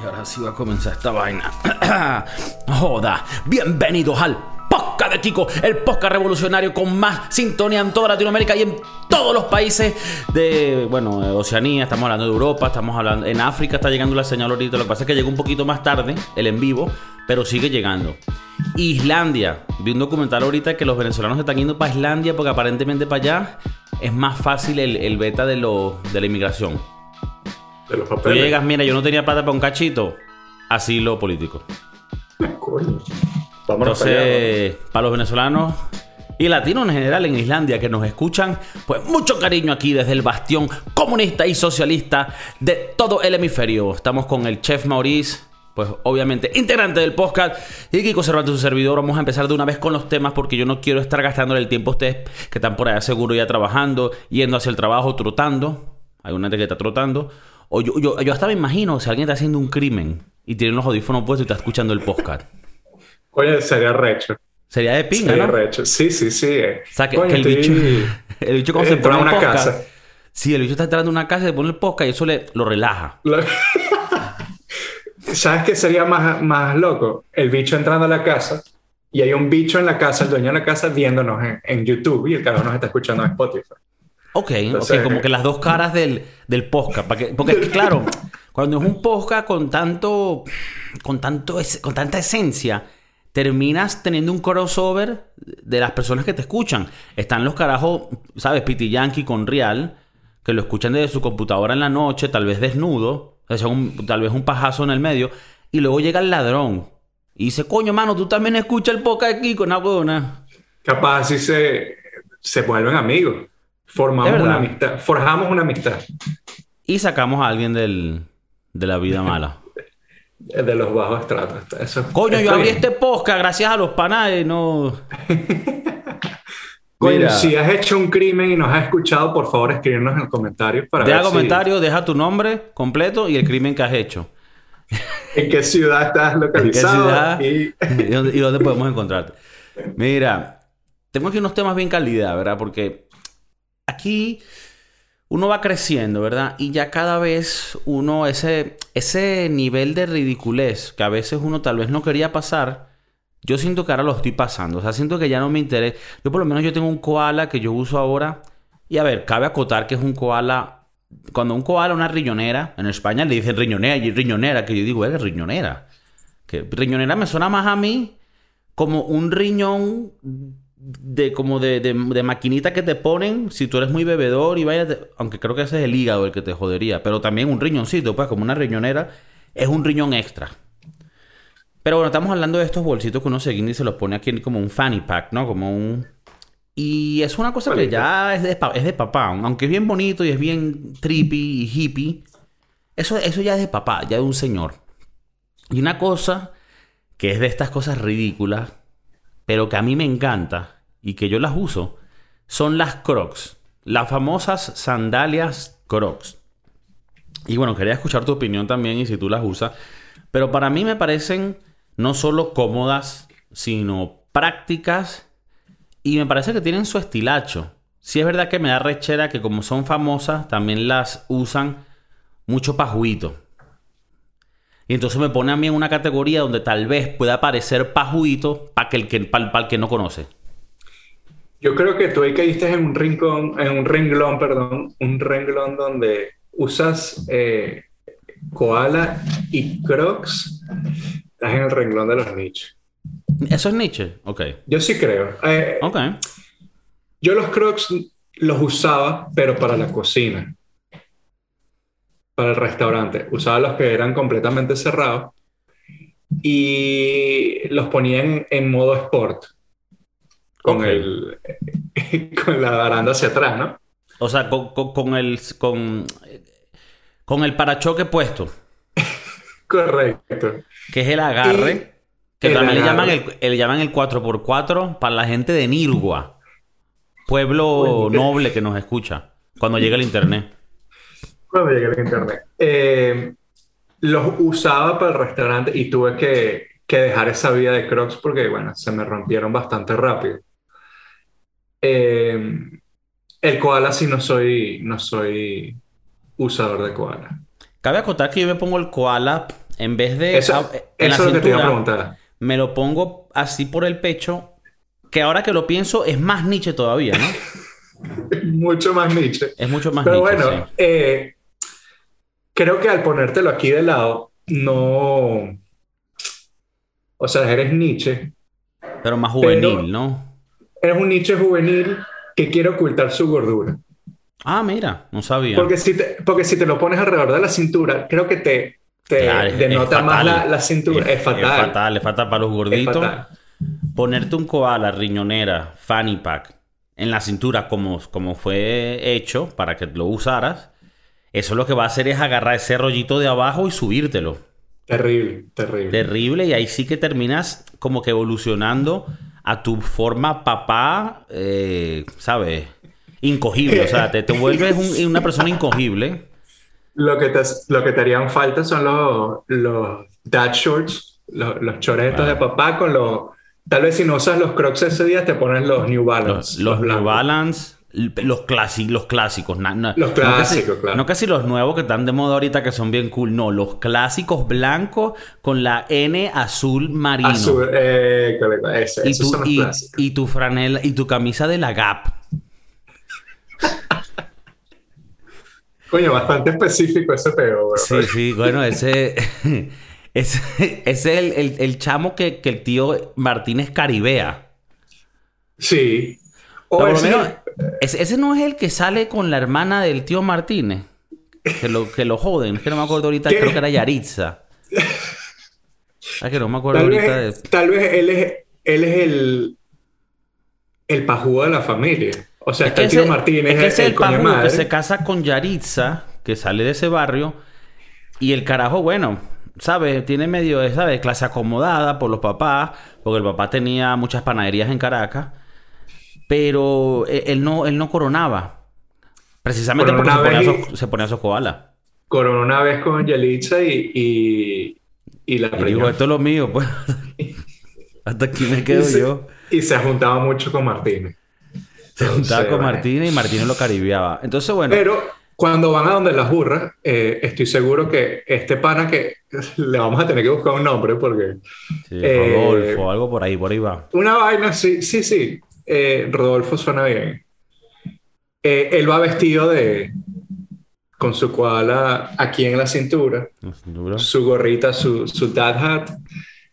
Y ahora sí va a comenzar esta vaina. Joda, bienvenidos al podcast de Kiko, el podcast revolucionario con más sintonía en toda Latinoamérica y en todos los países de, bueno, Oceanía, estamos hablando de Europa, estamos hablando, en África está llegando la señal ahorita, lo que pasa es que llegó un poquito más tarde, el en vivo, pero sigue llegando. Islandia, vi un documental ahorita que los venezolanos están yendo para Islandia porque aparentemente para allá es más fácil el, beta de, lo, de la inmigración. De los Tú papeles. llegas, mira, yo no tenía plata para un cachito, asilo político. Coño. Vámonos para allá, Entonces, para los venezolanos y latinos en general en Islandia que nos escuchan, pues mucho cariño aquí desde el bastión comunista y socialista de todo el hemisferio. Estamos con el chef Maurice, pues obviamente integrante del podcast, y Kiko Cervantes, su servidor. Vamos a empezar de una vez con los temas porque yo no quiero estar gastándole el tiempo a ustedes que están por allá seguro ya trabajando, yendo hacia el trabajo, trotando. Hay una gente que está trotando. O yo, yo, yo hasta me imagino si alguien está haciendo un crimen y tiene los audífonos puestos y está escuchando el podcast. Coño, sería recho. Sería de pinga, Sería ¿no? recho. Sí, sí, sí. eh. O sea, que, Coño, que el, bicho, el bicho cuando se pone una podcast... casa. Sí, el bicho está entrando a una casa y se pone el podcast y eso le, lo relaja. Lo- ¿Sabes qué sería más, más loco? El bicho entrando a la casa y hay un bicho en la casa, el dueño de la casa, viéndonos en, en YouTube y el carajo nos está escuchando en Spotify. Ok, Entonces- ok, como que las dos caras del, del podcast. porque es que, claro, cuando es un podcast con tanto, con tanto, es- con tanta esencia, terminas teniendo un crossover de las personas que te escuchan. Están los carajos, ¿sabes? Piti Yankee con Real, que lo escuchan desde su computadora en la noche, tal vez desnudo, o sea, un- tal vez un pajazo en el medio, y luego llega el ladrón y dice, coño, mano, tú también escuchas el podcast aquí con una huevona. Capaz así se, se vuelven amigos. Formamos una amistad. Forjamos una amistad Y sacamos a alguien del, de la vida mala. de los bajos estratos. Eso, Coño, yo abrí bien. este podcast gracias a los panas no. Coño, Mira. si has hecho un crimen y nos has escuchado, por favor, escríbenos en los comentarios para Deja ver si- comentario, deja tu nombre completo y el crimen que has hecho. en qué ciudad estás ¿En qué localizado. ciudad Y... y dónde podemos encontrarte? Mira, tengo aquí unos temas bien calidad, ¿verdad? Porque aquí uno va creciendo, ¿verdad? Y ya cada vez uno, ese, ese nivel de ridiculez que a veces uno tal vez no quería pasar, yo siento que ahora lo estoy pasando. O sea, siento que ya no me interesa. Yo por lo menos yo tengo un koala que yo uso ahora. Y a ver, cabe acotar que es un koala... Cuando un koala, una riñonera, en España le dicen riñonera y riñonera, que yo digo, es riñonera. Que riñonera me suena más a mí como un riñón de como de, de- de maquinita que te ponen si tú eres muy bebedor y vaya, te- aunque creo que ese es el hígado el que te jodería, pero también un riñoncito, pues como una riñonera, es un riñón extra. Pero bueno, estamos hablando de estos bolsitos que uno se guinda y se los pone aquí como un fanny pack, ¿no? Como un... Y es una cosa que ya es de, es de papá, aunque es bien bonito y es bien trippy y hippie, eso, eso ya es de papá, ya de un señor. Y una cosa que es de estas cosas ridículas, pero que a mí me encanta y que yo las uso, son las crocs. Las famosas sandalias crocs. Y bueno, quería escuchar tu opinión también y si tú las usas. Pero para mí me parecen no solo cómodas, sino prácticas y me parece que tienen su estilacho. Sí es verdad que me da rechera que como son famosas, también las usan mucho pajuito. Y entonces me pone a mí en una categoría donde tal vez pueda parecer pajuito para el que, el que no conoce. Yo creo que tú ahí caíste en un rincón, en un renglón, perdón, un renglón donde usas eh, koala y crocs. Estás en el renglón de los nichos. ¿Eso es Nietzsche? Ok. Yo sí creo. Eh, Ok. Yo los crocs los usaba, pero para la cocina. Para el restaurante. Usaba los que eran completamente cerrados y los ponía en, en modo sport. Con, el, con la baranda hacia atrás, ¿no? O sea, con, con- con el, con, con el parachoque puesto, Correcto. que es el agarre, que el también le llaman el, le llaman el 4x4 para la gente de Nirgua, pueblo noble que nos escucha cuando llega el internet. Cuando llegué al internet. Eh, los usaba para el restaurante y tuve que, que dejar esa vida de Crocs porque, bueno, se me rompieron bastante rápido. Eh, el koala sí no soy, no soy usador de koala. Cabe acotar que yo me pongo el koala en vez de Eso, ah, en eso la es lo que te iba a preguntar. me lo pongo así por el pecho, que ahora que lo pienso es más niche todavía, ¿no? Mucho más Nietzsche. Es mucho más Pero bueno, sí. eh, creo que al ponértelo aquí de lado, no. O sea, eres Nietzsche. Pero más juvenil, pero- ¿no? Eres un Nietzsche juvenil que quiere ocultar su gordura. Ah, mira, no sabía. Porque si te, porque si te lo pones alrededor de la cintura, creo que te, te Claro, es- denota es más la, la cintura. Es, fatal. Es fatal, es fatal para los Es gorditos. Ponerte un koala, riñonera, fanny pack en la cintura como, como fue hecho para que lo usaras, eso lo que va a hacer es agarrar ese rollito de abajo y subírtelo. Terrible, terrible. Terrible y ahí sí que terminas como que evolucionando a tu forma papá, eh, ¿sabes? Incogible, o sea, te, te vuelves un- una persona incogible. Lo que te, lo que te harían falta son los, los dad shorts, los, los choretos Ah. de papá con los... Tal vez si no usas los crocs ese día, te pones los New Los, Balance. los New. Balance, los, clasi- los clásicos. na- na- Los no casi- clásicos, claro. No casi los nuevos que están de moda ahorita que son bien cool. No, los clásicos blancos con la N azul marino. Azul, eh, ese, y, esos tu, son los y, clásicos. y tu franela y tu camisa de la Gap. Coño, bastante específico ese peo, bro. Sí, sí, bueno, ese, ese, es el, el- el chamo que, que el tío Martínez caribea. Sí. O por lo menos, ese, ese no es el que sale con la hermana del tío Martínez. Que lo, que lo joden. Es que no me acuerdo ahorita. ¿Qué? Creo que era Yaritza. Ah, que no me acuerdo tal, ahorita vez, de... tal vez él es, él es el, el pajúo de la familia. O sea, Es está que el tío ese- Martínez, es que es el, el madre. que se casa con Yaritza, que sale de ese barrio. Y el carajo, bueno, ¿sabes? Tiene medio, de, ¿sabes? Clase acomodada por los papás. Porque el papá tenía muchas panaderías en Caracas. Pero eh, él no, él no coronaba. Precisamente porque se ponía, y- se ponía koalas. Coronó una vez con Yelitza y, y, y la Y digo, esto es lo mío, pues. Hasta aquí me quedo se, yo. y se juntaba mucho con Martínez. Se juntaba Entonces, con. Martínez y Martínez lo caribeaba. Entonces, bueno. Pero cuando van a donde las burras, eh, estoy seguro que este pana que le vamos a tener que buscar un nombre porque sí, eh, Rodolfo, algo por ahí, por ahí va. una vaina, sí, sí, sí. Eh, Rodolfo suena bien. Eh, él va vestido de con su koala aquí en la cintura, su gorrita, su, su dad hat,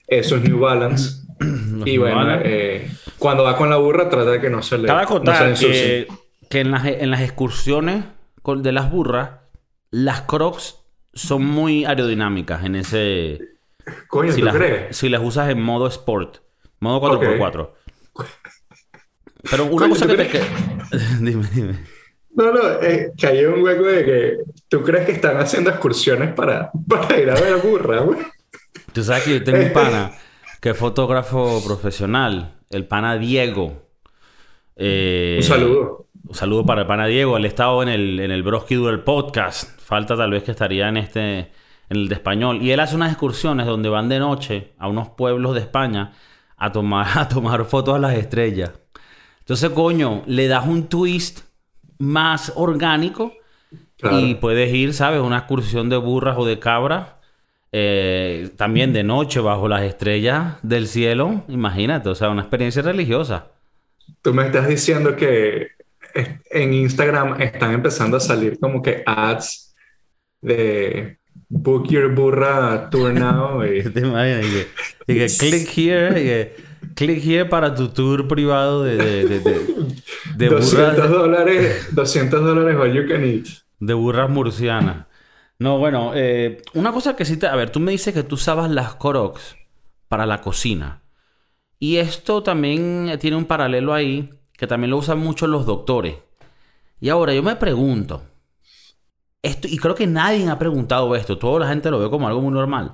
eh, sus New Balance. Y bueno, eh, cuando va con la burra, trata de que no se le, Cabe no acotar ensucie. que, que en, las, en las excursiones con- de las burras, las crocs son muy aerodinámicas en ese... Coño, Si ¿tú las, crees? si las usas en modo sport, modo 4x4. Pero una cosa ¿tú que te... crees? que- dime, dime. No, no, eh, en un hueco de que tú crees que están haciendo excursiones para, para ir a ver burra, güey. Tú sabes que yo tengo un pana que es fotógrafo profesional, el pana Diego. Eh, Un saludo. Un saludo para el pana Diego. Él ha estado en el, en el Broski Duel podcast. Falta tal vez que estaría en este, en el de español. Y él hace unas excursiones donde van de noche a unos pueblos de España a tomar, a tomar fotos a las estrellas. Entonces, coño, le das un twist más orgánico Claro. y puedes ir, ¿sabes? Una excursión de burras o de cabras. eh, también de noche bajo las estrellas del cielo. Imagínate, o sea, una experiencia religiosa. Tú me estás diciendo que en Instagram están empezando a salir como que ads de Book Your Burra Tour Now. y- ¿Te imaginas? Y que, y que click here, y que click here para tu tour privado de, de, de, de, de 200 burras, dólares, 200 dólares all you can eat. de burras murcianas. No, bueno, eh, una cosa que sí te... A ver, tú me dices que tú usabas las Crocs para la cocina. Y esto también tiene un paralelo ahí, que también lo usan mucho los doctores. Y ahora yo me pregunto, esto, y creo que nadie ha preguntado esto, toda la gente lo ve como algo muy normal.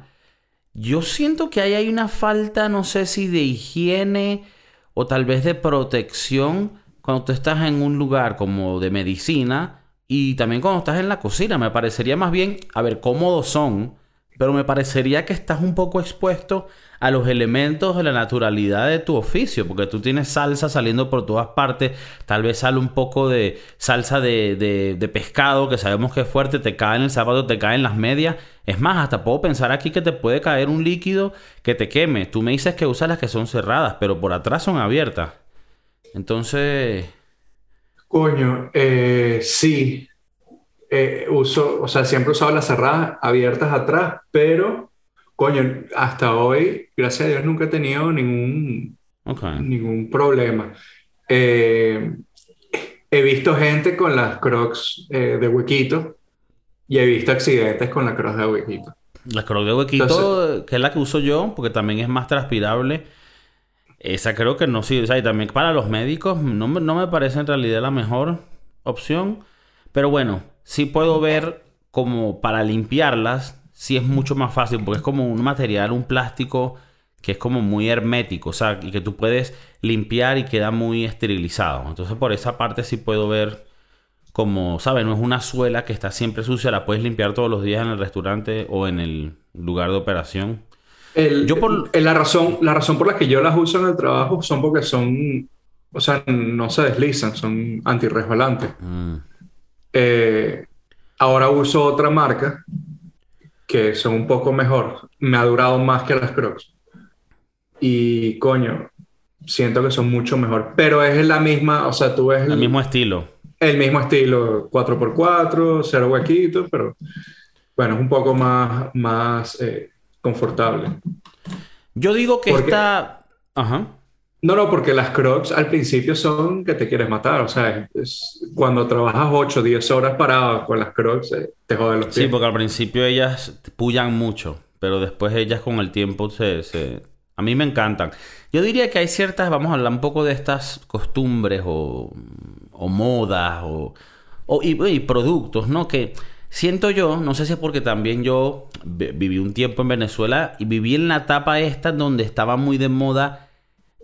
Yo siento que ahí hay una falta, no sé si de higiene o tal vez de protección cuando tú estás en un lugar como de medicina y también cuando estás en la cocina. Me parecería más bien, a ver, cómodos son, pero me parecería que estás un poco expuesto a los elementos de la naturalidad de tu oficio, porque tú tienes salsa saliendo por todas partes, tal vez sale un poco de salsa de, de, pescado, que sabemos que es fuerte, te cae en el zapato, te cae en las medias. Es más, hasta puedo pensar aquí que te puede caer un líquido que te queme. Tú me dices que usas las que son cerradas, pero por atrás son abiertas. Entonces... Coño, eh, sí. Eh, uso, o sea, siempre he usado las cerradas abiertas atrás, pero coño, hasta hoy, gracias a Dios, nunca he tenido ningún, ningún problema. Eh, he visto gente con las crocs eh, de huequito y he visto accidentes con las crocs de huequito. La crocs de huequito, que es la que uso yo, porque también es más transpirable. Esa creo que no sirve. O sea, y también para los médicos no, no me parece en realidad la mejor opción. Pero bueno, sí puedo ver como para limpiarlas sí es mucho más fácil porque es como un material, un plástico que es como muy hermético, o sea, y que tú puedes limpiar y queda muy esterilizado. Entonces por esa parte sí puedo ver como, ¿sabes? No es una suela que está siempre sucia, la puedes limpiar todos los días en el restaurante o en el lugar de operación. yo por... la, razón, la razón por la que yo las uso en el trabajo son porque son, o sea, no se deslizan, son antirresbalantes. Mm. Eh, ahora uso otra marca que son un poco mejor, me ha durado más que las Crocs. Y coño, siento que son mucho mejor. Pero es la misma, o sea, tú ves... El, mismo estilo. El mismo estilo, 4x4, cero huequitos, pero bueno, es un poco más, más eh, confortable. Yo digo que esta... Ajá. No, no, porque las crocs al principio son que te quieres matar. O sea, cuando trabajas 8 o 10 horas parado con las crocs, eh, te joden los pies. Sí, porque al principio ellas pullan mucho, pero después ellas con el tiempo se, A mí me encantan. Yo diría que hay ciertas, vamos a hablar un poco de estas costumbres o, o modas o, y, productos, ¿no? Que siento yo, no sé si es porque también yo viví un tiempo en Venezuela y viví en la etapa esta donde estaba muy de moda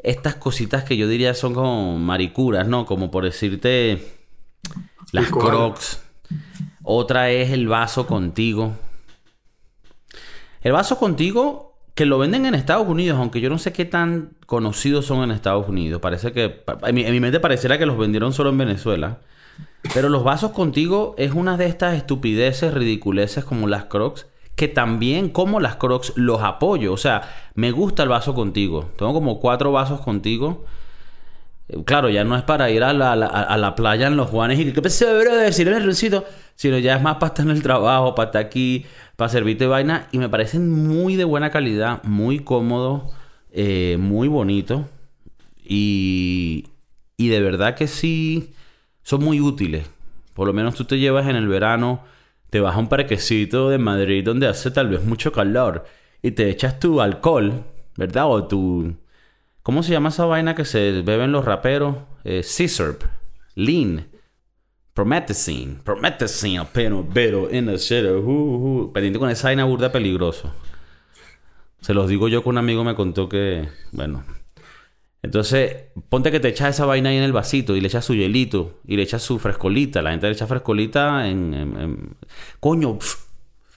estas cositas que yo diría son como maricuras, ¿no? Como por decirte las crocs. Otra es el vaso contigo. El vaso contigo, que lo venden en Estados Unidos, aunque yo no sé qué tan conocidos son en Estados Unidos. Parece que, en mi, en mi mente pareciera que los vendieron solo en Venezuela. Pero los vasos contigo es una de estas estupideces, ridiculeces como las crocs que también como las crocs los apoyo. O sea, me gusta el vaso contigo. Tengo como cuatro vasos contigo. Eh, claro, ya no es para ir a la, playa en los Juanes y que pensé, decir en el recito, sino ya es más para estar en el trabajo, para estar aquí, para servirte vaina. Y me parecen muy de buena calidad, muy cómodo, eh, muy bonito. Y, y de verdad que sí, son muy útiles. Por lo menos tú te llevas en el verano te vas a un parquecito de Madrid donde hace tal vez mucho calor y te echas tu alcohol, ¿verdad? O tu... ¿Cómo se llama esa vaina que se beben los raperos? Eh, Lean. Promethazine. Promethazine, pero, pero, en el cero. Uh, uh. Pendiente con esa vaina burda peligroso. Se los digo yo que un amigo me contó que, bueno, entonces, ponte que te echas esa vaina ahí en el vasito y le echas su hielito y le echas su frescolita. La gente le echa frescolita en... Coño,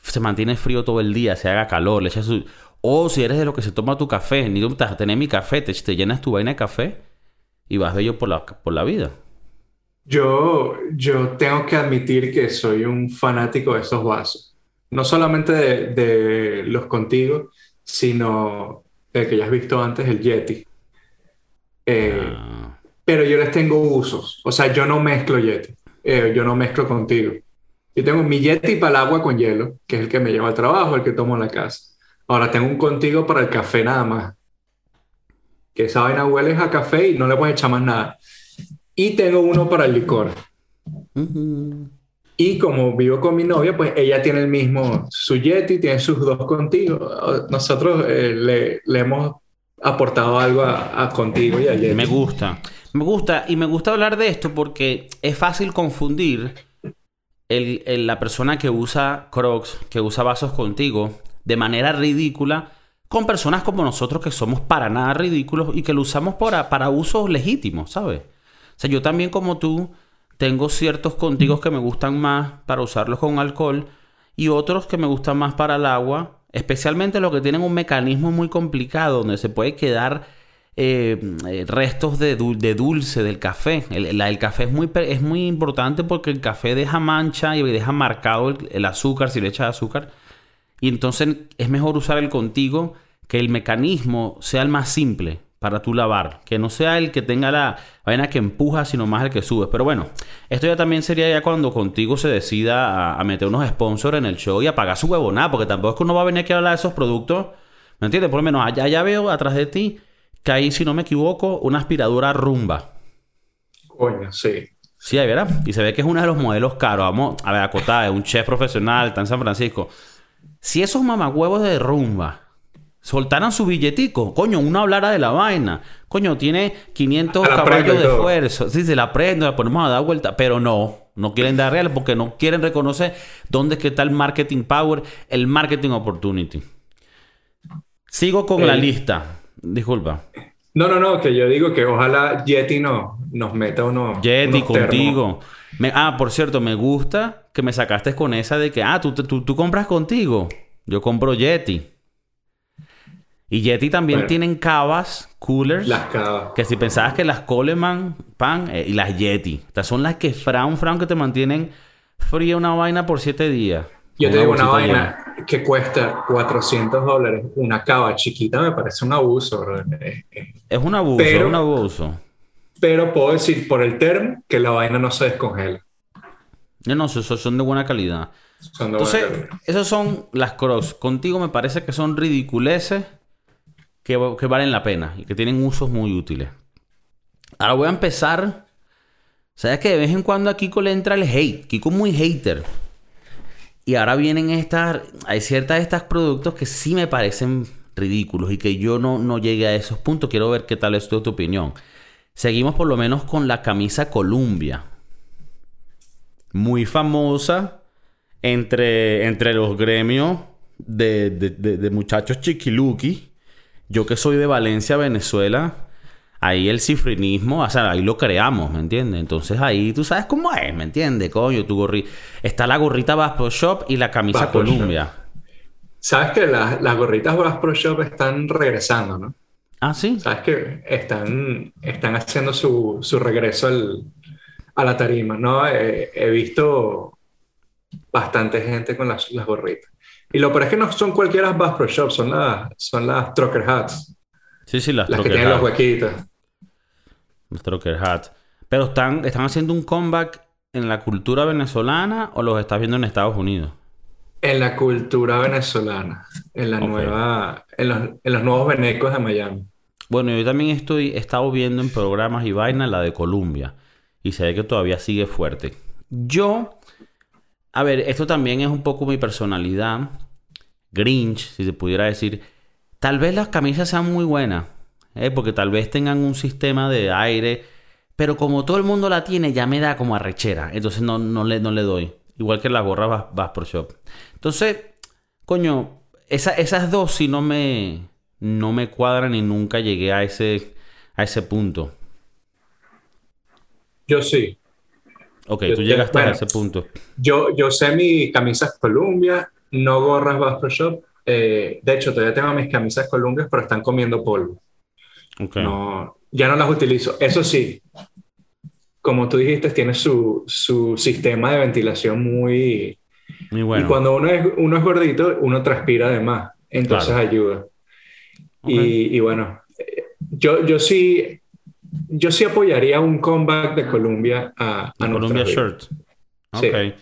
se mantiene frío todo el día, se haga calor, le echas su... O si eres de lo que se toma tu café, ni tú a tener mi café, te, te, llenas tu vaina de café y vas bello por la, por la vida. Yo, yo tengo que admitir que soy un fanático de esos vasos. No solamente de, de los contigo, sino de que ya has visto antes, el Yeti. Eh, ah. Pero yo les tengo usos. O sea, yo no mezclo Yeti. Eh, yo no mezclo contigo. Yo tengo mi Yeti para el agua con hielo, que es el que me lleva al trabajo, el que tomo en la casa. Ahora tengo un contigo para el café nada más. Que esa vaina huele a café y no le puedes echar más nada. Y tengo uno para el licor. Y como vivo con mi novia, pues ella tiene el mismo, su Yeti, tiene sus dos contigo. Nosotros eh, le, le, hemos aportado algo a, contigo y a Me gusta. Me gusta. Y me gusta hablar de esto porque es fácil confundir el, la persona que usa Crocs, que usa vasos contigo, de manera ridícula, con personas como nosotros que somos para nada ridículos y que lo usamos para, para usos legítimos, ¿sabes? O sea, yo también como tú tengo ciertos contigos que me gustan más para usarlos con alcohol y otros que me gustan más para el agua especialmente los que tienen un mecanismo muy complicado donde se puede quedar eh, eh, restos de, dulce del café. El, café es muy, es muy importante porque el café deja mancha y deja marcado el, azúcar si le echas azúcar. Y entonces es mejor usar el contigo que el mecanismo sea el más simple para tu lavar. Que no sea el que tenga la vaina que empuja, sino más el que sube. Pero bueno, esto ya también sería ya cuando contigo se decida a, meter unos sponsors en el show y a pagar su huevonada. Porque tampoco es que uno va a venir aquí a hablar de esos productos. ¿Me entiendes? Por lo menos allá ya veo atrás de ti que hay, si no me equivoco, una aspiradora rumba. Coño, sí. Sí, ¿verdad? Y se ve que es uno de los modelos caros. Vamos a ver, acotada, es un chef profesional, está en San Francisco. Si esos mamagüevos de rumba soltaran su billetico. Coño, uno hablara de la vaina. Coño, tiene 500 caballos de fuerza. Sí, se la prende, la ponemos a dar vuelta. Pero no, no quieren dar real porque no quieren reconocer dónde es que está el marketing power, el marketing opportunity. Sigo con la lista. Disculpa. No, no, no, que yo digo que ojalá Yeti no, nos meta uno. Yeti contigo. ah, por cierto, me gusta que me sacaste con esa de que, ah, tú, tú, tú compras contigo. Yo compro Yeti. Y Yeti también tienen cavas, coolers. Las cavas. Que si pensabas que las Coleman, pan, eh, y las Yeti. Estas son las que fran, fran, que te mantienen fría una vaina por siete días. Yo te digo una vaina que cuesta 400 dólares. Una cava chiquita me parece un abuso, Es un abuso, es un abuso. Pero puedo decir por el term que la vaina no se descongela. No, no, son de buena calidad. Son de Entonces, buena calidad. esas son las crocs. Contigo me parece que son ridiculeces que, valen la pena y que tienen usos muy útiles. Ahora voy a empezar. ¿Sabes que de vez en cuando a Kiko le entra el hate? Kiko es muy hater. Y ahora vienen estas. Hay ciertas de estos productos que sí me parecen ridículos y que yo no, no llegué a esos puntos. Quiero ver qué tal es tu, opinión. Seguimos por lo menos con la camisa Columbia. Muy famosa entre, entre los gremios de, de, de muchachos chiquiluki yo que soy de Valencia, Venezuela, ahí el cifrinismo, o sea, ahí lo creamos, ¿me entiendes? Entonces ahí tú sabes cómo es, ¿me entiendes? Coño, tu gorrita. Está la gorrita Bass Pro Shop y la camisa Columbia. Sabes que las gorritas Bass Pro Shop están regresando, ¿no? Ah, sí. Sabes que están, están haciendo su, su regreso al, a la tarima, ¿no? he visto bastante gente con las, las gorritas. Y lo peor es que no son cualquiera Bass Pro Shop, son las, son las Trucker Hats. Sí, sí, las, las que tienen los huequitos. Las Trucker Hats. Pero están, están haciendo un comeback en la cultura venezolana o los estás viendo en Estados Unidos? En la cultura venezolana, en la nueva, en los, en los, nuevos venecos de Miami. Bueno, yo también estoy, he estado viendo en programas y vaina la de Colombia. Y se ve que todavía sigue fuerte. Yo a ver, esto también es un poco mi personalidad. Grinch, si se pudiera decir. Tal vez las camisas sean muy buenas. ¿eh? Porque tal vez tengan un sistema de aire. Pero como todo el mundo la tiene, ya me da como arrechera. Entonces no, no, le, no le doy. Igual que la gorra vas, por shop. Entonces, coño, esas dos sí no me, no me cuadran y nunca llegué a ese, a ese punto. Yo sí. Ok, tú llegaste a ese punto. Yo, yo sé mis camisas Columbia, no gorras Pro Shop. Eh, de hecho, todavía tengo mis camisas Columbia, pero están comiendo polvo. Okay. No, ya no las utilizo. Eso sí, como tú dijiste, tiene su, su sistema de ventilación muy... Muy bueno. Y cuando uno es, uno es gordito, uno transpira además. Entonces ayuda. Y, y, bueno, eh, yo, yo sí yo sí apoyaría un comeback de Columbia a, a Columbia Shirt. Ok.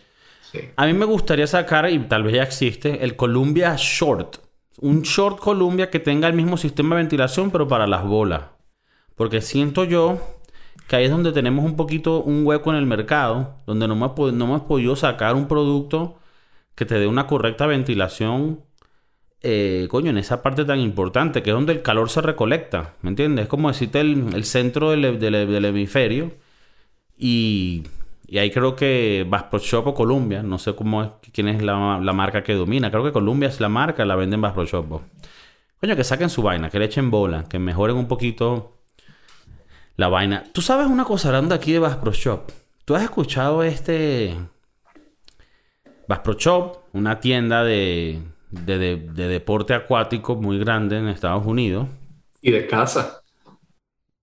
A mí me gustaría sacar, y tal vez ya existe, el Columbia Short. Un short Columbia que tenga el mismo sistema de ventilación, pero para las bolas. Porque siento yo que ahí es donde tenemos un poquito un hueco en el mercado, donde no hemos, no hemos podido sacar un producto que te dé una correcta ventilación eh, coño, en esa parte tan importante, que es donde el calor se recolecta, ¿me entiendes? Es como decirte el, centro del, hemisferio. Y, ahí creo que Bass Pro Shop o Columbia, no sé cómo es, quién es la, marca que domina. Creo que Columbia es la marca, la venden Bass Pro Shop. Coño, que saquen su vaina, que le echen bola, que mejoren un poquito la vaina. Tú sabes una cosa hablando aquí de Bass Pro Shop. ¿Tú has escuchado este Bass Pro Shop? Una tienda de de, de- de deporte acuático muy grande en Estados Unidos Y de casa.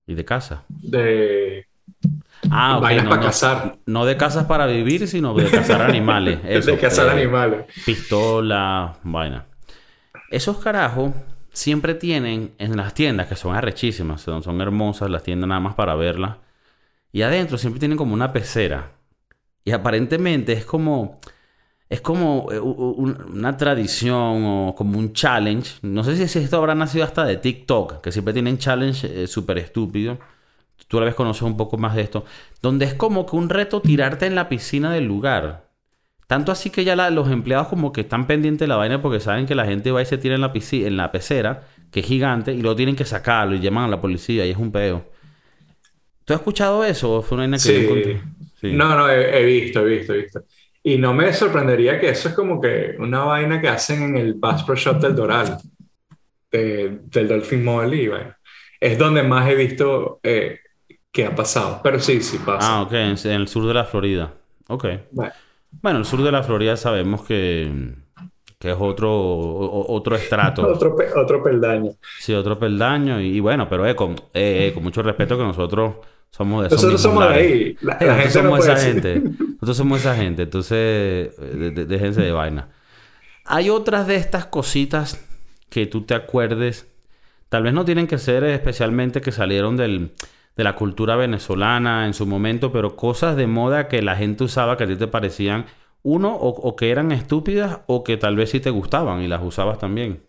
y de casa. De Ah, ok, vainas no, para no, cazar. no de casas para vivir, sino de cazar animales. Eso, de cazar eh, animales. Pistola, vaina. Esos carajos siempre tienen en las tiendas, que son arrechísimas, son, son hermosas las tiendas nada más para verlas. Y adentro siempre tienen como una pecera. Y aparentemente es como. Es como eh, una tradición o como un challenge. No sé si esto habrá nacido hasta de TikTok, que siempre tienen challenge eh, súper estúpido. Tú a la vez conoces un poco más de esto. Donde es como que un reto tirarte en la piscina del lugar. Tanto así que ya la- los empleados como que están pendientes de la vaina porque saben que la gente va y se tira en la, pisci- en la pecera, que es gigante, y luego tienen que sacarlo y llaman a la policía y es un peo. ¿Tú has escuchado eso o fue una vaina que yo Sí. encontré? Sí. No, no, he, he visto, he visto, he visto. Y no me sorprendería que eso es como que una vaina que hacen en el Bass Pro Shop del Doral, de- del Dolphin Mall, y bueno, es donde más he visto eh, que ha pasado. Pero sí, sí pasa. Ah, ok, en, el sur de la Florida. Ok. Bueno, Bueno, el sur de la Florida sabemos que, que es otro, o- otro estrato. otro, pe- otro peldaño. Sí, otro peldaño. Y, y bueno, pero eh, con, eh, eh, con mucho respeto que nosotros somos de esos Nosotros somos de ahí. La, la gente no somos puede esa decir. gente. Nosotros somos esa gente. Entonces, eh, déjense de vaina. Hay otras de estas cositas que tú te acuerdes. Tal vez no tienen que ser especialmente que salieron del, de la cultura venezolana en su momento, pero cosas de moda que la gente usaba que a ti te parecían, uno, o, o que eran estúpidas, o que tal vez sí te gustaban y las usabas también.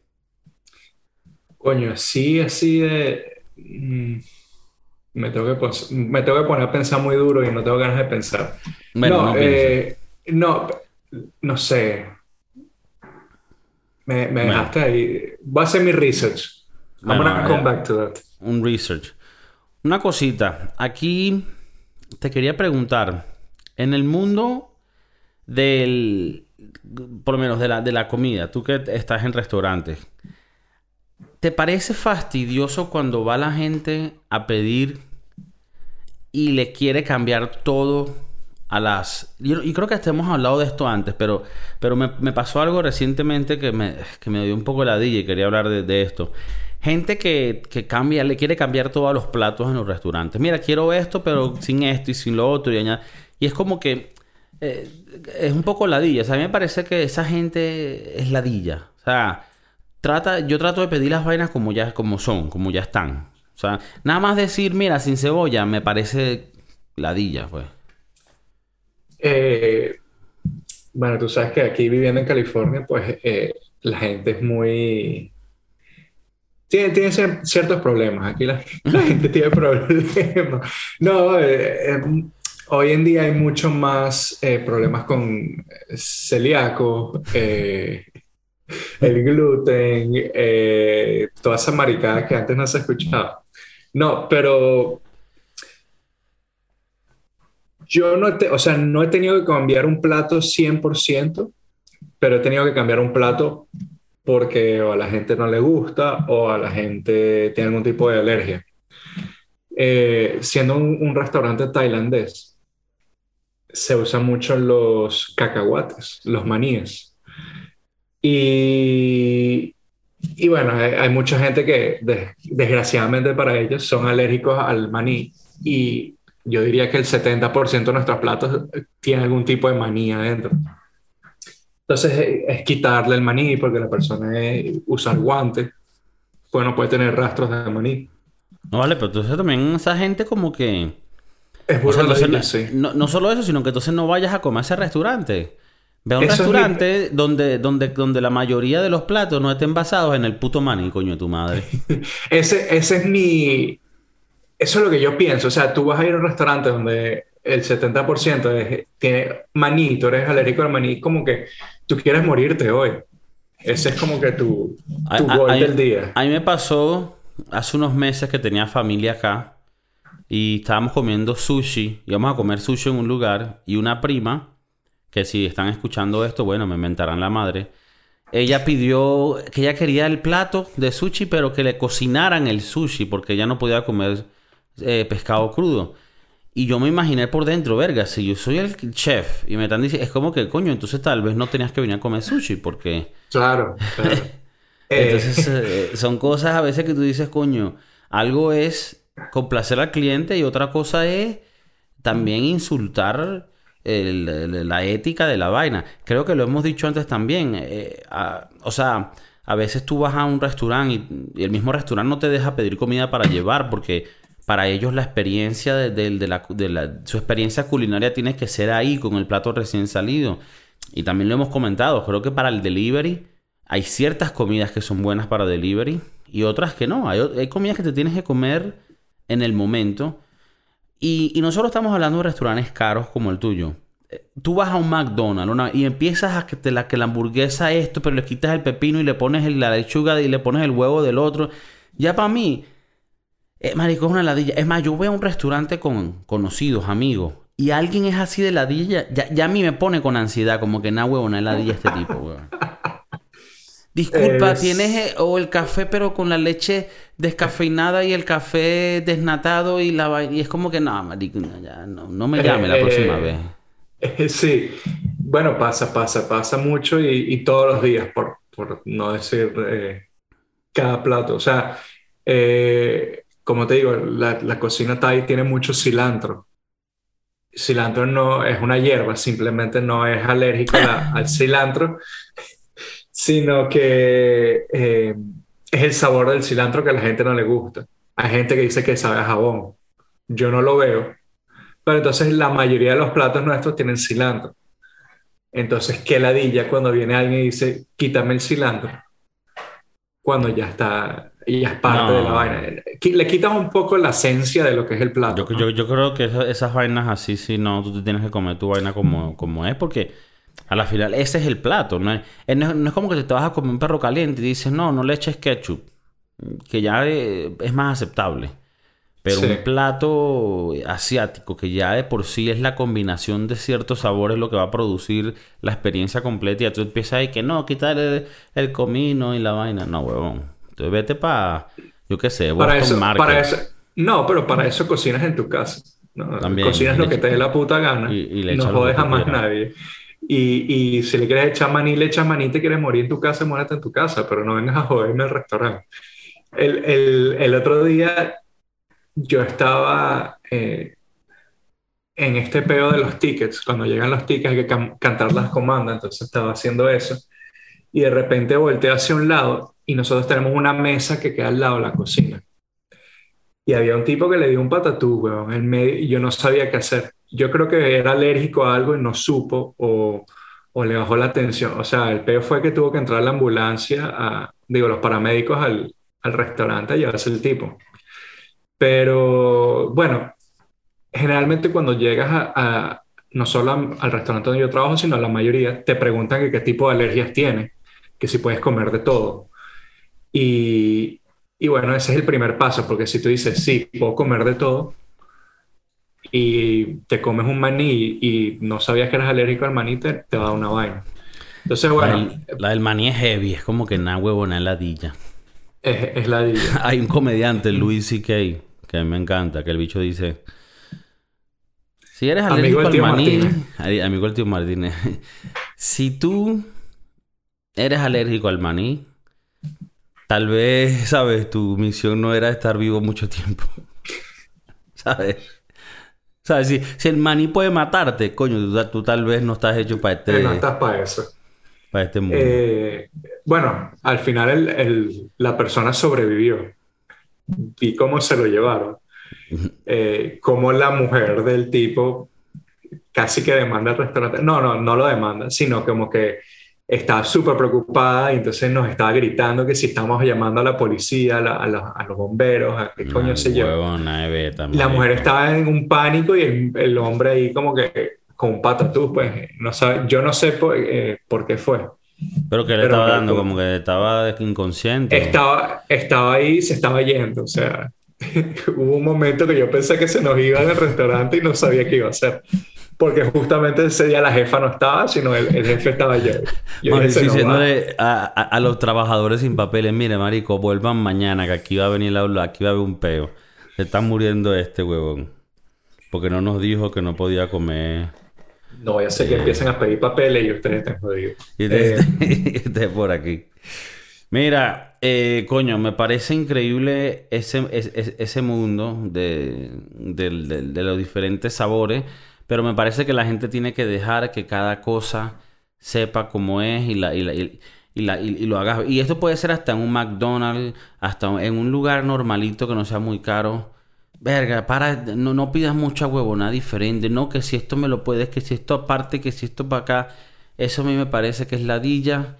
Coño, así, así de... mm, me tengo que, me tengo que poner a pensar muy duro y no tengo ganas de pensar. Bueno, no, eh, no, no sé. Me, me Bueno. dejaste ahí. Voy a hacer mi research. I'm Bueno, gonna come back to that. un research. Una cosita. Aquí te quería preguntar. En el mundo del. Por lo menos de la, de la comida, tú que estás en restaurantes, ¿te parece fastidioso cuando va la gente a pedir y le quiere cambiar todo a las... Yo, y creo que hasta hemos hablado de esto antes, pero, pero me, me pasó algo recientemente que me, que me dio un poco la y quería hablar de, de esto. Gente que, que cambia, le quiere cambiar todos los platos en los restaurantes. Mira, quiero esto, pero sin esto y sin lo otro. Y, añade- y es como que eh, es un poco ladilla. O sea, a mí me parece que esa gente es ladilla. O sea, trata, yo trato de pedir las vainas como ya como son, como ya están. O sea, nada más decir, mira, sin cebolla, me parece ladilla, pues. Eh, bueno, tú sabes que aquí viviendo en California, pues eh, la gente es muy... Tiene, tiene cier- ciertos problemas. Aquí la, gente tiene problemas. No, eh, eh, hoy en día hay mucho más problemas con celíaco, eh, el gluten, eh, toda esa maricada que antes no se escuchaba. No, pero yo no, o sea, no he tenido que cambiar un plato 100%, pero he tenido que cambiar un plato porque a la gente no le gusta o a la gente tiene algún tipo de alergia. Eh, siendo un, un restaurante tailandés, se usan mucho los cacahuates, los maníes. Y, y bueno, hay, hay mucha gente que des- desgraciadamente para ellos son alérgicos al maní y yo diría que el 70% de nuestros platos tiene algún tipo de maní adentro. Entonces eh, es quitarle el maní porque la persona es usar guantes, pues no puede tener rastros de maní. No vale, pero entonces también esa gente como que... Es O sea, entonces, sí. no, no solo eso, sino que entonces no vayas a comer a ese restaurante. Ve a un Eso es mi- restaurante donde, donde, donde la mayoría de los platos no estén basados en el puto maní, coño de tu madre. Ese, ese es mi... Eso es lo que yo pienso. O sea, tú vas a ir a un restaurante donde el 70% es- tiene maní, tú eres alérgico al maní, como que tú quieres morirte hoy. Ese es como que tu, tu a- gol a- del día. A mí me pasó hace unos meses que tenía familia acá y estábamos comiendo sushi. Íbamos a comer sushi en un lugar y una prima, que si están escuchando esto, bueno, me inventarán la madre. Ella pidió que ella quería el plato de sushi, pero que le cocinaran el sushi porque ella no podía comer eh, pescado crudo. Y yo me imaginé por dentro, verga, si yo soy el chef y me están diciendo, es como que, coño, entonces tal vez no tenías que venir a comer sushi porque... Claro, claro. entonces eh, son cosas a veces que tú dices, coño, algo es complacer al cliente y otra cosa es también insultar la ética de la vaina. Creo que lo hemos dicho antes también. Eh, o sea, a veces tú vas a un restaurante y, el mismo restaurante no te deja pedir comida para llevar porque para ellos la experiencia de, la, su experiencia culinaria tiene que ser ahí con el plato recién salido. Y también lo hemos comentado, creo que para el delivery hay ciertas comidas que son buenas para delivery y otras que no. Hay, comidas que te tienes que comer en el momento. Y, nosotros estamos hablando de restaurantes caros como el tuyo. Eh, tú vas a un McDonald's y empiezas a que, te la, que la hamburguesa esto, pero le quitas el pepino y le pones la lechuga y le pones el huevo del otro. Ya para mí, eh, marico, es una ladilla. Es más, yo voy a un restaurante con conocidos, amigos, y alguien es así de ladilla, ya, ya a mí me pone con ansiedad, como que nada, huevo, es ladilla este tipo, weón. Disculpa, tienes eh, o el café pero con la leche descafeinada y el café desnatado y la y es como que no, marico, ya, no, me llame la próxima eh, vez. Sí, bueno, pasa, pasa, pasa mucho y, todos los días, por, por no decir cada plato. O sea, eh, como te digo, la, cocina thai tiene mucho cilantro. Cilantro no es una hierba, simplemente no es alérgico al cilantro, sino que eh, es el sabor del cilantro que a la gente no le gusta. Hay gente que dice que sabe a jabón. Yo no lo veo. Pero entonces la mayoría de los platos nuestros tienen cilantro. Entonces, qué ladilla cuando viene alguien y dice, quítame el cilantro. Cuando ya está y es parte de la vaina. Le quitas un poco la esencia de lo que es el plato. Yo, yo, creo que esas, vainas así, si no, tú tienes que comer tu vaina como, como es, porque a la final ese es el plato. No es, no es como que te vas a comer un perro caliente y dices, no, no le eches ketchup, que ya eh, es más aceptable. Pero un plato asiático que ya de por sí es la combinación de ciertos sabores lo que va a producir la experiencia completa y tú empiezas ahí que no, quitar el, el comino y la vaina. No, huevón. Entonces vete para, yo qué sé, para eso, para eso, No, pero para eso cocinas en tu casa. También, cocinas lo que te dé la puta gana y, no jodes a más nadie. Y, si le quieres echar maní, le echas maní, te quieres morir en tu casa, muérete en tu casa, pero no vengas a joderme el restaurante. El, el, el otro día yo estaba eh, en este peo de los tickets. Cuando llegan los tickets hay que cantar las comandas, entonces estaba haciendo eso. Y de repente volteé hacia un lado y nosotros tenemos una mesa que queda al lado de la cocina. Y había un tipo que le dio un patatú, weón, en medio, yo no sabía qué hacer. Yo creo que era alérgico a algo y no supo o, o le bajó la atención. O sea, el peor fue que tuvo que entrar la ambulancia, a, digo, los paramédicos al, al restaurante a llevarse el tipo. Pero bueno, generalmente cuando llegas a, no solo al restaurante donde yo trabajo, sino a la mayoría, te preguntan qué tipo de alergias tienes, que si puedes comer de todo. Y, y, bueno, ese es el primer paso, porque si tú dices, sí, puedo comer de todo, y te comes un maní y no sabías que eras alérgico al maní, te, va a dar una vaina. Entonces, bueno. La, del, maní es heavy, es como que nada huevo, nada ladilla. Es, es ladilla. Hay un comediante, Luis C.K., que me encanta, que el bicho dice. Si eres alérgico al maní, amigo el tío Martínez, si tú eres alérgico al maní, Tal vez, ¿sabes? Tu misión no era estar vivo mucho tiempo. ¿Sabes? ¿Sabes? Si, si, el maní puede matarte, coño, tú, tal vez no estás hecho para este... No estás para eso. Para este mundo. Eh, bueno, al final el, el, la persona sobrevivió. Vi cómo se lo llevaron. Eh, cómo la mujer del tipo casi que demanda el restaurante. No, no, no lo demanda, sino como que estaba súper preocupada y entonces nos estaba gritando que si estamos llamando a la policía, a, los bomberos, a qué coño se yo. la mujer estaba en un pánico y el, hombre ahí como que con un patatús, pues no sabe, yo no sé eh, por, qué fue. Pero que le estaba dando, como que estaba inconsciente. Estaba, estaba ahí se estaba yendo, o sea, hubo un momento que yo pensé que se nos iba del restaurante y no sabía qué iba a hacer porque justamente ese día la jefa no estaba, sino el, jefe estaba yo. yo diciéndole a, los trabajadores sin papeles, mire, marico, vuelvan mañana, que aquí va a venir la, aquí va a haber un peo. Se está muriendo este huevón. porque no nos dijo que no podía comer. No vaya a ser que empiecen a pedir papeles y ustedes estén jodidos. Y Eh, usted por aquí. Mira, eh, coño, me parece increíble ese, ese, ese mundo de, de los diferentes sabores, pero me parece que la gente tiene que dejar que cada cosa sepa cómo es y, la, y, la- y- la- y- lo haga. Y esto puede ser hasta en un McDonald's, hasta en un lugar normalito que no sea muy caro. Verga, para, no, no pidas mucha huevonada diferente. No, que si esto me lo puedes, que si esto aparte, que si esto para acá. Eso a mí me parece que es ladilla.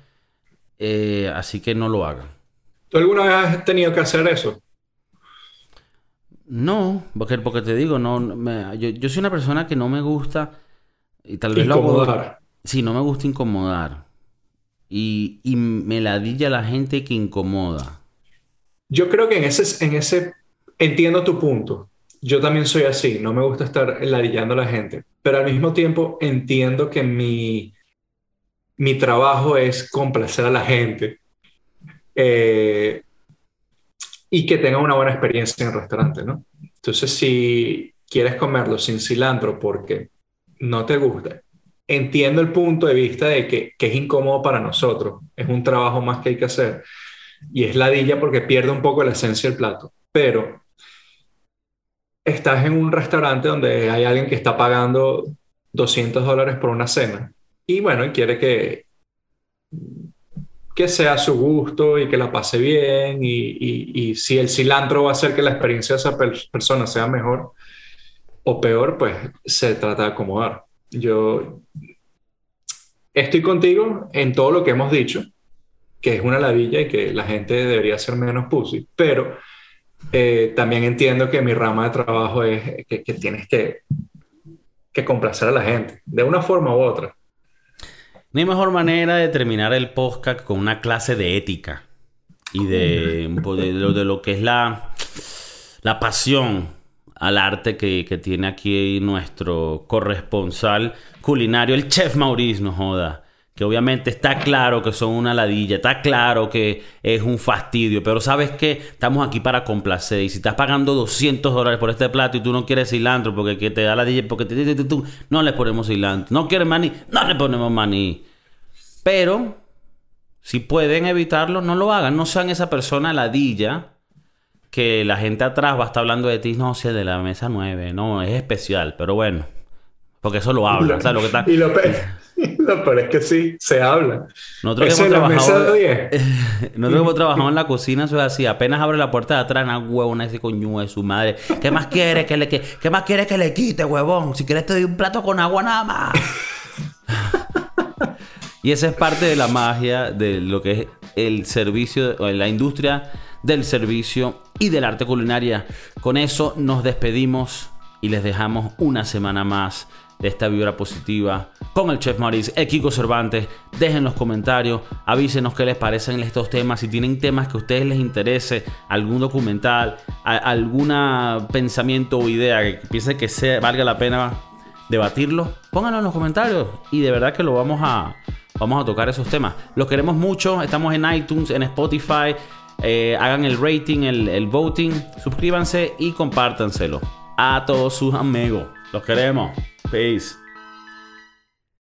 eh, así que no lo hagan. ¿Tú alguna vez has tenido que hacer eso? No, porque, porque te digo, no, me- yo, yo soy una persona que no me gusta. Y tal vez lo hago- Incomodar. Sí, no me gusta incomodar. Y, y me ladilla la gente que incomoda. Yo creo que en ese, en ese entiendo tu punto. Yo también soy así, no me gusta estar ladillando a la gente, pero al mismo tiempo entiendo que mi, mi trabajo es complacer a la gente eh, y que tenga una buena experiencia en el restaurante, ¿no? Entonces, si quieres comerlo sin cilantro porque no te gusta, entiendo el punto de vista de que, que es incómodo para nosotros, es un trabajo más que hay que hacer y es ladilla porque pierde un poco la esencia del plato. Pero estás en un restaurante donde hay alguien que está pagando 200 dólares por una cena y bueno, y quiere que, que sea a su gusto y que la pase bien y, y- si el cilantro va a hacer que la experiencia de esa per- persona sea mejor o peor, pues se trata de acomodar. Yo estoy contigo en todo lo que hemos dicho que es una ladilla y que la gente debería ser menos pussy, pero eh, también entiendo que mi rama de trabajo es que, que tienes que, que complacer a la gente, de una forma u otra. No hay mejor manera de terminar el podcast con una clase de ética y po- de lo, de lo que es la, la pasión al arte que, que tiene aquí nuestro corresponsal culinario, el chef Maurice, joda. Que obviamente está claro que son una ladilla, está claro que es un fastidio, pero sabes que estamos aquí para complacer. Y si estás pagando 200 dólares por este plato y tú no quieres cilantro porque que te da ladilla, porque te, te- te- tú, no le ponemos cilantro. No quieres maní, no le ponemos maní. Pero si pueden evitarlo, no lo hagan. No sean esa persona ladilla que la gente atrás va a estar hablando de ti. No sé, de la mesa 9. No, es especial. Pero bueno. Porque eso lo habla. ¿sabes lo que está? Y lo lo peor es que sí, se habla. Nosotros que hemos trabajado... de 10. Nosotros que hemos trabajado en la cocina, eso es así. Apenas abre la puerta de atrás, una huevona ese coño de su madre. ¿Qué más quiere que le, que, ¿qué más quiere que le quite, huevón? Si quieres te doy un plato con agua nada más. Y esa es parte de la magia de lo que es el servicio, o la industria del servicio y del arte culinaria. Con eso nos despedimos y les dejamos una semana más de esta vibra positiva con el chef Maurice, el Kiko Cervantes. Dejen los comentarios, avísenos qué les parecen estos temas, si tienen temas que a ustedes les interese, algún documental, a- alguna pensamiento o idea que piensen que sea, valga la pena debatirlo, pónganlo en los comentarios y de verdad que lo vamos a, vamos a tocar esos temas. Los queremos mucho, estamos en iTunes, en Spotify, eh, hagan el rating, el, el voting, suscríbanse y compártanselo a todos sus amigos. Los queremos. Peace.